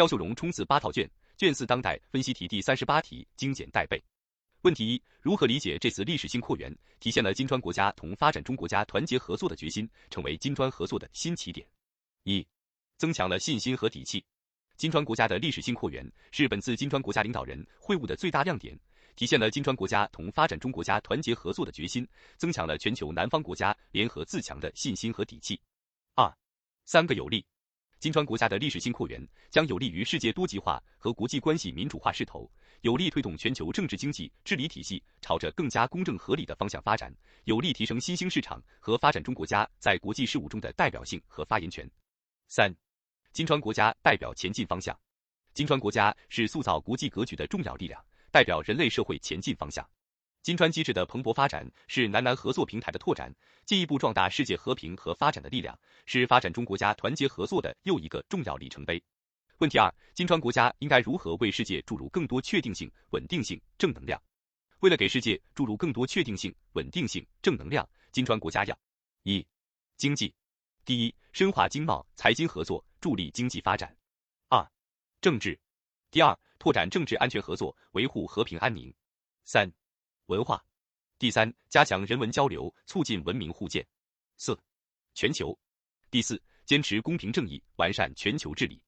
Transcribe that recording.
肖秀荣冲刺八套卷，卷四当代分析题第三十八题精简带背。问题一：如何理解这次历史性扩员体现了金砖国家同发展中国家团结合作的决心，成为金砖合作的新起点？一、增强了信心和底气。金砖国家的历史性扩员是本次金砖国家领导人会晤的最大亮点，体现了金砖国家同发展中国家团结合作的决心，增强了全球南方国家联合自强的信心和底气。二、三个有利。金砖国家的历史性扩员将有利于世界多极化和国际关系民主化势头，有力推动全球政治经济治理体系朝着更加公正合理的方向发展，有力提升新兴市场和发展中国家在国际事务中的代表性和发言权。三。金砖国家代表前进方向，金砖国家是塑造国际格局的重要力量，代表人类社会前进方向。金砖机制的蓬勃发展是南南合作平台的拓展，进一步壮大世界和平和发展的力量，是发展中国家团结合作的又一个重要里程碑。问题二：金砖国家应该如何为世界注入更多确定性、稳定性、正能量？为了给世界注入更多确定性、稳定性、正能量，金砖国家要一、经济。第一，深化经贸、财经合作，助力经济发展；二，政治；第二，拓展政治安全合作，维护和平安宁；三，文化；第三，加强人文交流，促进文明互鉴；四，全球；第四，坚持公平正义，完善全球治理。